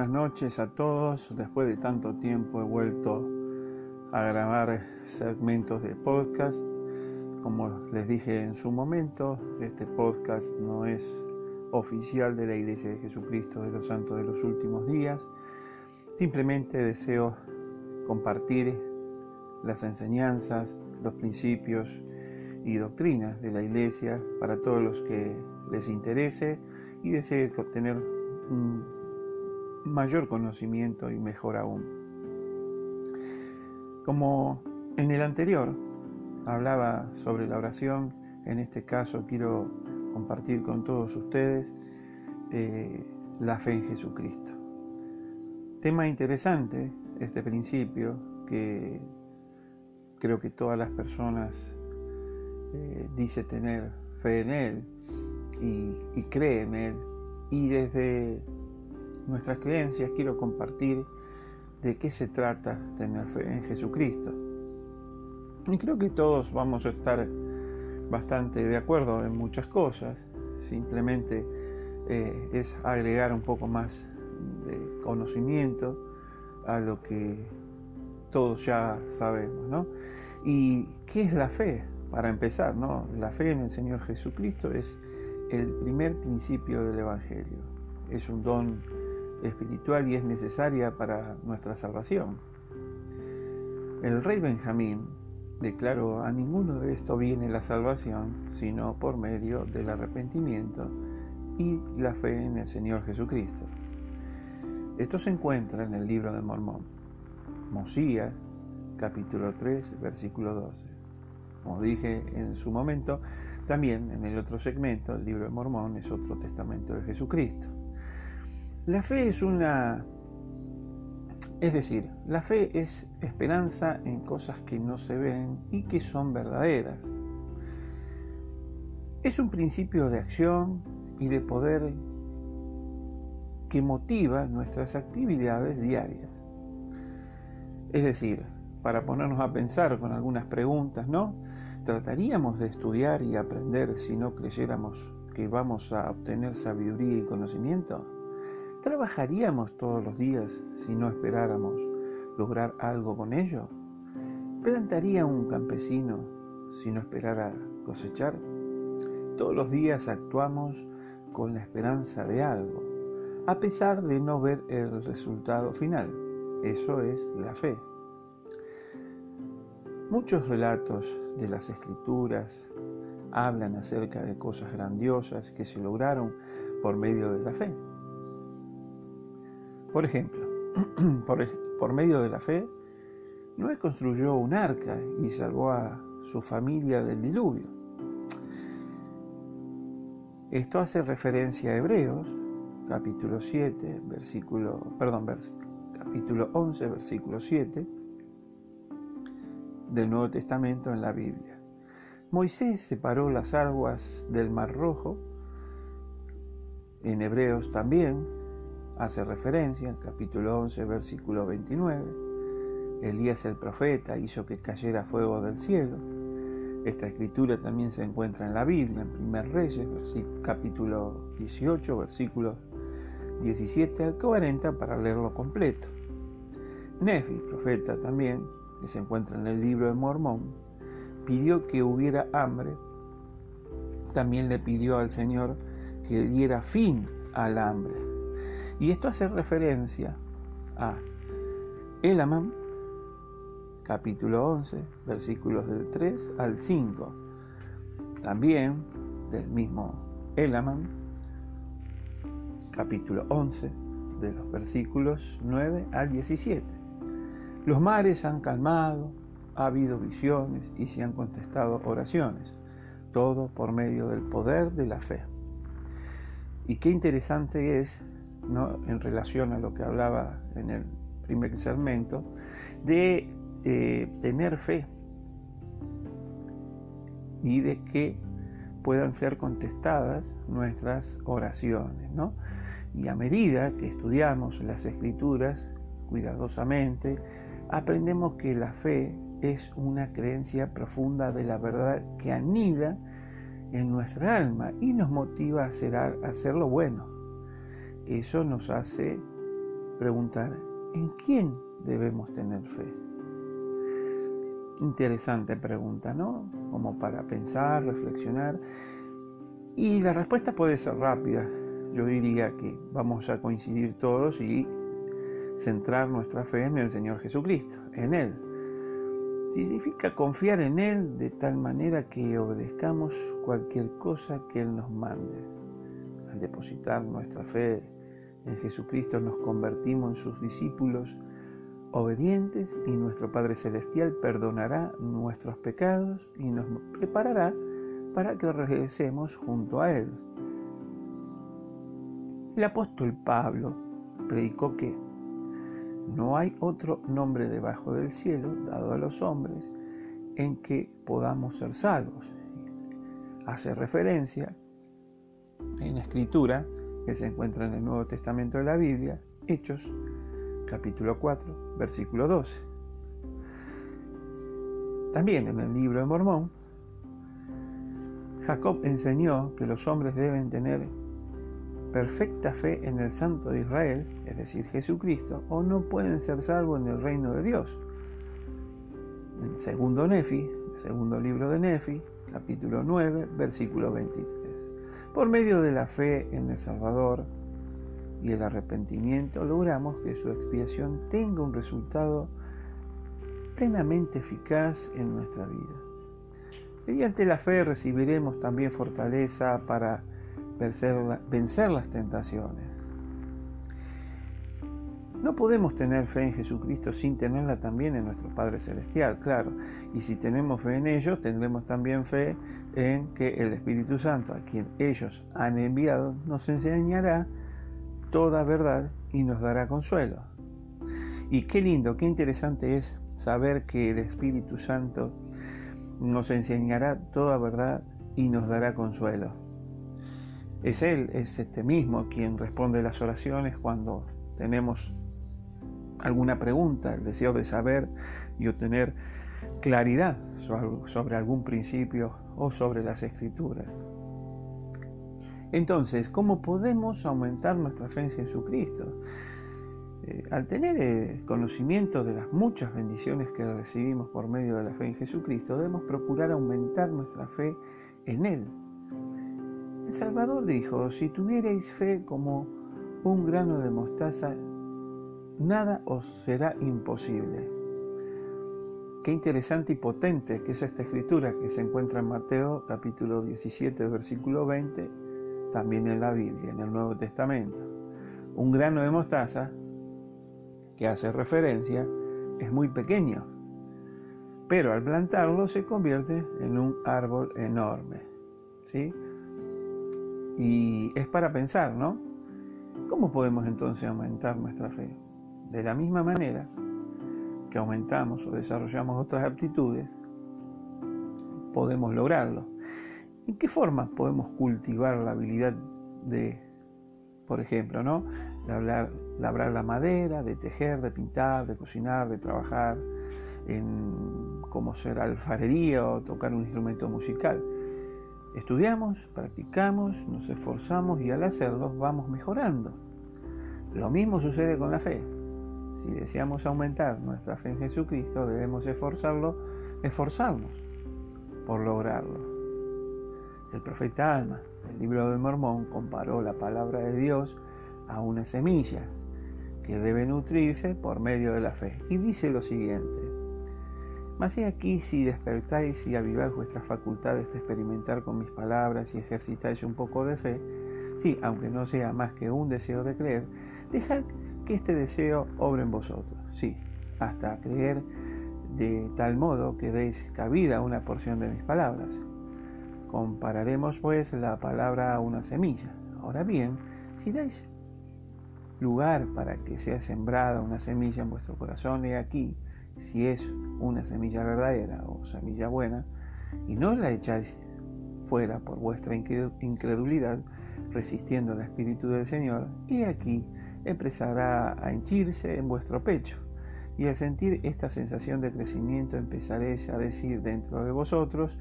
buenas noches a todos. Después de tanto tiempo he vuelto a grabar segmentos de podcast. Como les dije en su momento, este podcast no es oficial de la Iglesia de Jesucristo de los Santos de los Últimos Días. Simplemente deseo compartir las enseñanzas, los principios y doctrinas de la Iglesia para todos los que les interese y desee obtener un mayor conocimiento y mejor aún. Como en el anterior hablaba sobre la oración, en este caso quiero compartir con todos ustedes eh, la fe en Jesucristo. Tema interesante este principio que creo que todas las personas eh, dice tener fe en Él y, y cree en Él. Y desde nuestras creencias quiero compartir de qué se trata tener fe en Jesucristo. Y creo que todos vamos a estar bastante de acuerdo en muchas cosas, simplemente eh, es agregar un poco más de conocimiento a lo que todos ya sabemos, ¿no? ¿Y qué es la fe? Para empezar, ¿no? La fe en el Señor Jesucristo es el primer principio del Evangelio. Es un don espiritual y es necesaria para nuestra salvación. El rey Benjamín declaró, a ninguno de esto viene la salvación, sino por medio del arrepentimiento y la fe en el Señor Jesucristo. Esto se encuentra en el libro de Mormón, Mosías, capítulo 3, versículo 12. Como dije en su momento, también en el otro segmento, el libro de Mormón es otro testamento de Jesucristo. La fe es una... Es decir, la fe es esperanza en cosas que no se ven y que son verdaderas. Es un principio de acción y de poder que motiva nuestras actividades diarias. Es decir, para ponernos a pensar con algunas preguntas, ¿no? ¿Trataríamos de estudiar y aprender si no creyéramos que vamos a obtener sabiduría y conocimiento? ¿Trabajaríamos todos los días si no esperáramos lograr algo con ello? ¿Plantaría un campesino si no esperara cosechar? Todos los días actuamos con la esperanza de algo, a pesar de no ver el resultado final. Eso es la fe. Muchos relatos de las escrituras hablan acerca de cosas grandiosas que se lograron por medio de la fe. Por ejemplo, por, medio de la fe, Noé construyó un arca y salvó a su familia del diluvio. Esto hace referencia a Hebreos, capítulo 7, versículo, perdón, capítulo 11, versículo 7 del Nuevo Testamento en la Biblia. Moisés separó las aguas del Mar Rojo, en Hebreos también, hace referencia, en capítulo 11, versículo 29. Elías el profeta hizo que cayera fuego del cielo. Esta escritura también se encuentra en la Biblia, en 1 Reyes, capítulo 18, versículos 17 al 40, para leerlo completo. Nefi, profeta también, que se encuentra en el libro de Mormón, pidió que hubiera hambre. También le pidió al Señor que diera fin al hambre. Y esto hace referencia a Elaman, capítulo 11, versículos del 3 al 5. También del mismo Elaman, capítulo 11, de los versículos 9 al 17. Los mares han calmado, ha habido visiones y se han contestado oraciones, todo por medio del poder de la fe. Y qué interesante es en relación a lo que hablaba en el primer segmento, de eh, tener fe y de que puedan ser contestadas nuestras oraciones. Y a medida que estudiamos las escrituras cuidadosamente, aprendemos que la fe es una creencia profunda de la verdad que anida en nuestra alma y nos motiva a hacer, a hacer lo bueno, eso nos hace preguntar, ¿en quién debemos tener fe? Interesante pregunta, ¿no? Como para pensar, reflexionar. Y la respuesta puede ser rápida. Yo diría que vamos a coincidir todos y centrar nuestra fe en el Señor Jesucristo, en Él. Significa confiar en Él de tal manera que obedezcamos cualquier cosa que Él nos mande. Al depositar nuestra fe en Jesucristo nos convertimos en sus discípulos obedientes y nuestro Padre Celestial perdonará nuestros pecados y nos preparará para que regresemos junto a Él. El apóstol Pablo predicó que no hay otro nombre debajo del cielo dado a los hombres en que podamos ser salvos. Hace referencia en la escritura que se encuentra en el Nuevo Testamento de la Biblia, Hechos capítulo 4, versículo 12. También en el libro de Mormón, Jacob enseñó que los hombres deben tener perfecta fe en el Santo de Israel, es decir, Jesucristo, o no pueden ser salvos en el reino de Dios. En segundo Nefi, el segundo libro de Nefi, capítulo 9, versículo 23. Por medio de la fe en el Salvador y el arrepentimiento logramos que su expiación tenga un resultado plenamente eficaz en nuestra vida. Mediante la fe recibiremos también fortaleza para vencer, las tentaciones. No podemos tener fe en Jesucristo sin tenerla también en nuestro Padre Celestial, claro. Y si tenemos fe en ellos, tendremos también fe en que el Espíritu Santo, a quien ellos han enviado, nos enseñará toda verdad y nos dará consuelo. Y qué lindo, qué interesante es saber que el Espíritu Santo nos enseñará toda verdad y nos dará consuelo. Es Él, es este mismo quien responde las oraciones cuando tenemos alguna pregunta, el deseo de saber y obtener claridad sobre algún principio o sobre las escrituras. Entonces, ¿cómo podemos aumentar nuestra fe en Jesucristo? Eh, al tener eh, conocimiento de las muchas bendiciones que recibimos por medio de la fe en Jesucristo, debemos procurar aumentar nuestra fe en Él, el Salvador dijo, si tuvierais fe como un grano de mostaza, nada os será imposible. Qué interesante y potente que es esta escritura que se encuentra en Mateo capítulo 17, versículo 20, también en la Biblia, en el Nuevo Testamento. Un grano de mostaza, que hace referencia, es muy pequeño, pero al plantarlo se convierte en un árbol enorme. ¿sí? Y es para pensar, ¿no? ¿Cómo podemos entonces aumentar nuestra fe? De la misma manera que aumentamos o desarrollamos otras aptitudes, podemos lograrlo. ¿En qué forma podemos cultivar la habilidad de, por ejemplo, ¿no? labrar, labrar la madera, de tejer, de pintar, de cocinar, de trabajar en cómo ser alfarería o tocar un instrumento musical? Estudiamos, practicamos, nos esforzamos y al hacerlo vamos mejorando. Lo mismo sucede con la fe. Si deseamos aumentar nuestra fe en Jesucristo, debemos esforzarlo, esforzarnos por lograrlo. El profeta Alma, del libro de Mormón, comparó la palabra de Dios a una semilla que debe nutrirse por medio de la fe. Y dice lo siguiente, mas he aquí si despertáis y aviváis vuestras facultades de experimentar con mis palabras y ejercitáis un poco de fe, sí, aunque no sea más que un deseo de creer, dejad que este deseo obre en vosotros, sí, hasta creer de tal modo que deis cabida a una porción de mis palabras. Compararemos pues la palabra a una semilla. Ahora bien, si dais lugar para que sea sembrada una semilla en vuestro corazón, he aquí, si es una semilla verdadera o semilla buena, y no la echáis fuera por vuestra incredulidad, resistiendo al Espíritu del Señor, y aquí empezará a henchirse en vuestro pecho. Y al sentir esta sensación de crecimiento empezaréis a decir dentro de vosotros,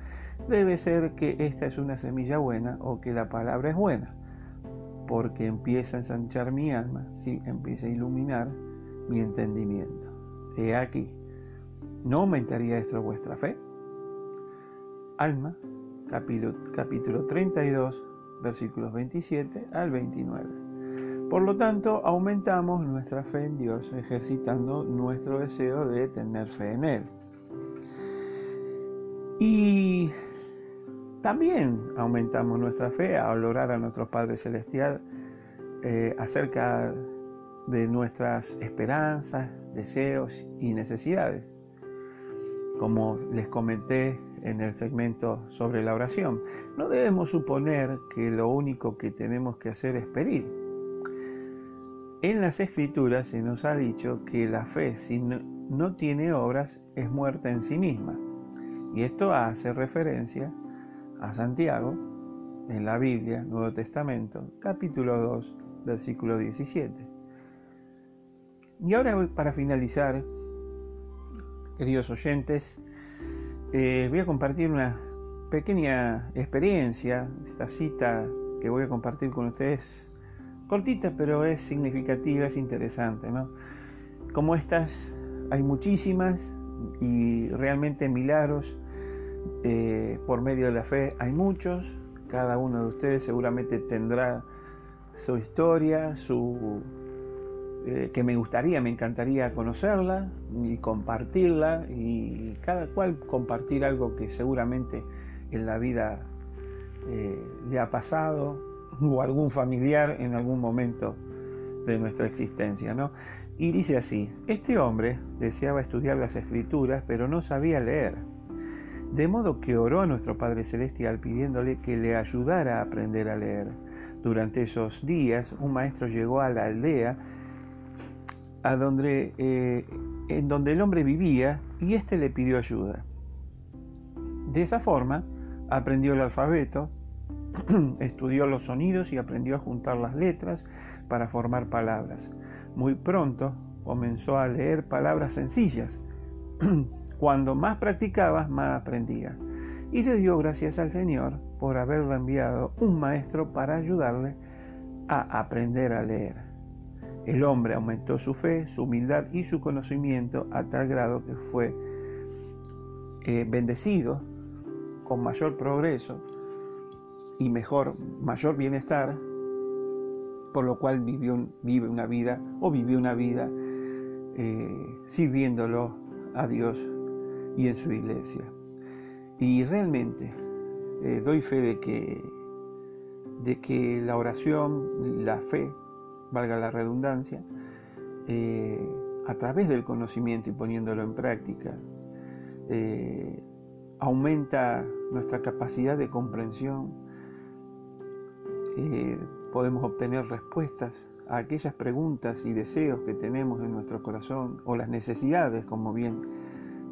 debe ser que esta es una semilla buena o que la palabra es buena. porque empieza a ensanchar mi alma, sí, empieza a iluminar mi entendimiento. He aquí, ¿no aumentaría esto vuestra fe? Alma, capítulo, capítulo 32, versículos 27 al 29. Por lo tanto, aumentamos nuestra fe en Dios ejercitando nuestro deseo de tener fe en Él. Y también aumentamos nuestra fe al orar a nuestro Padre Celestial eh, acerca de nuestras esperanzas, deseos y necesidades. Como les comenté en el segmento sobre la oración, no debemos suponer que lo único que tenemos que hacer es pedir. En las escrituras se nos ha dicho que la fe si no tiene obras es muerta en sí misma. Y esto hace referencia a Santiago en la Biblia, Nuevo Testamento, capítulo 2, versículo 17. Y ahora para finalizar, queridos oyentes, eh, voy a compartir una pequeña experiencia, esta cita que voy a compartir con ustedes, cortita pero es significativa, es interesante, ¿no? Como estas hay muchísimas y realmente milagros eh, por medio de la fe hay muchos, cada uno de ustedes seguramente tendrá su historia, su eh, que me gustaría, me encantaría conocerla y compartirla y cada cual compartir algo que seguramente en la vida eh, le ha pasado o algún familiar en algún momento de nuestra existencia, ¿no? Y dice así, este hombre deseaba estudiar las escrituras, pero no sabía leer. De modo que oró a nuestro Padre Celestial pidiéndole que le ayudara a aprender a leer. Durante esos días, un maestro llegó a la aldea a donde, eh, en donde el hombre vivía y éste le pidió ayuda. De esa forma, aprendió el alfabeto, estudió los sonidos y aprendió a juntar las letras para formar palabras. Muy pronto comenzó a leer palabras sencillas Cuando más practicaba, más aprendía. Y le dio gracias al Señor por haberle enviado un maestro para ayudarle a aprender a leer. El hombre aumentó su fe, su humildad y su conocimiento a tal grado que fue eh, bendecido con mayor progreso y mejor, mayor bienestar, por lo cual vivió, vive una vida o vivió una vida eh, sirviéndolo a Dios y en su iglesia. Y realmente eh, doy fe de que, de que la oración, la fe, valga la redundancia, eh, a través del conocimiento y poniéndolo en práctica, aumenta nuestra capacidad de comprensión, podemos obtener respuestas a aquellas preguntas y deseos que tenemos en nuestro corazón o las necesidades, como bien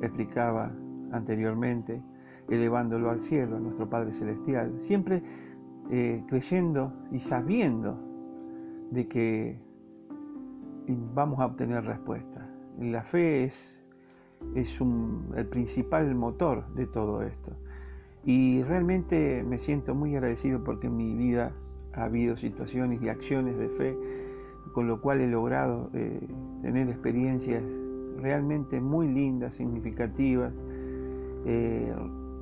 explicaba anteriormente, elevándolo al cielo, a nuestro Padre Celestial, siempre eh, creyendo y sabiendo de que vamos a obtener respuesta. La fe es, es el principal motor de todo esto. Y realmente me siento muy agradecido porque mi vida ha habido situaciones y acciones de fe, con lo cual he logrado eh, tener experiencias realmente muy lindas, significativas eh,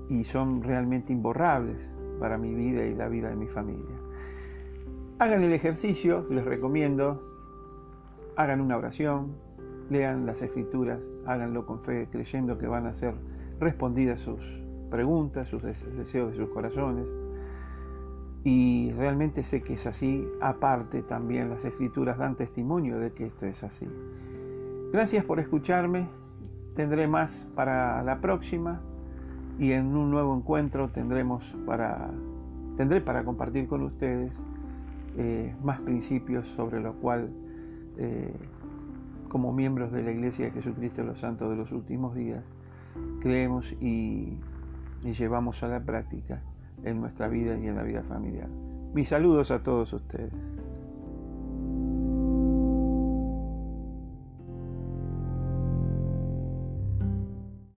y son realmente imborrables para mi vida y la vida de mi familia. Hagan el ejercicio, les recomiendo, hagan una oración, lean las escrituras, háganlo con fe, creyendo que van a ser respondidas sus preguntas, sus deseos de sus corazones. Y realmente sé que es así, aparte también las escrituras dan testimonio de que esto es así. Gracias por escucharme. Tendré más para la próxima y en un nuevo encuentro tendremos para, tendré para compartir con ustedes eh, más principios sobre lo cual, eh, como miembros de la Iglesia de Jesucristo de los Santos de los Últimos Días, creemos y, y llevamos a la práctica en nuestra vida y en la vida familiar. Mis saludos a todos ustedes.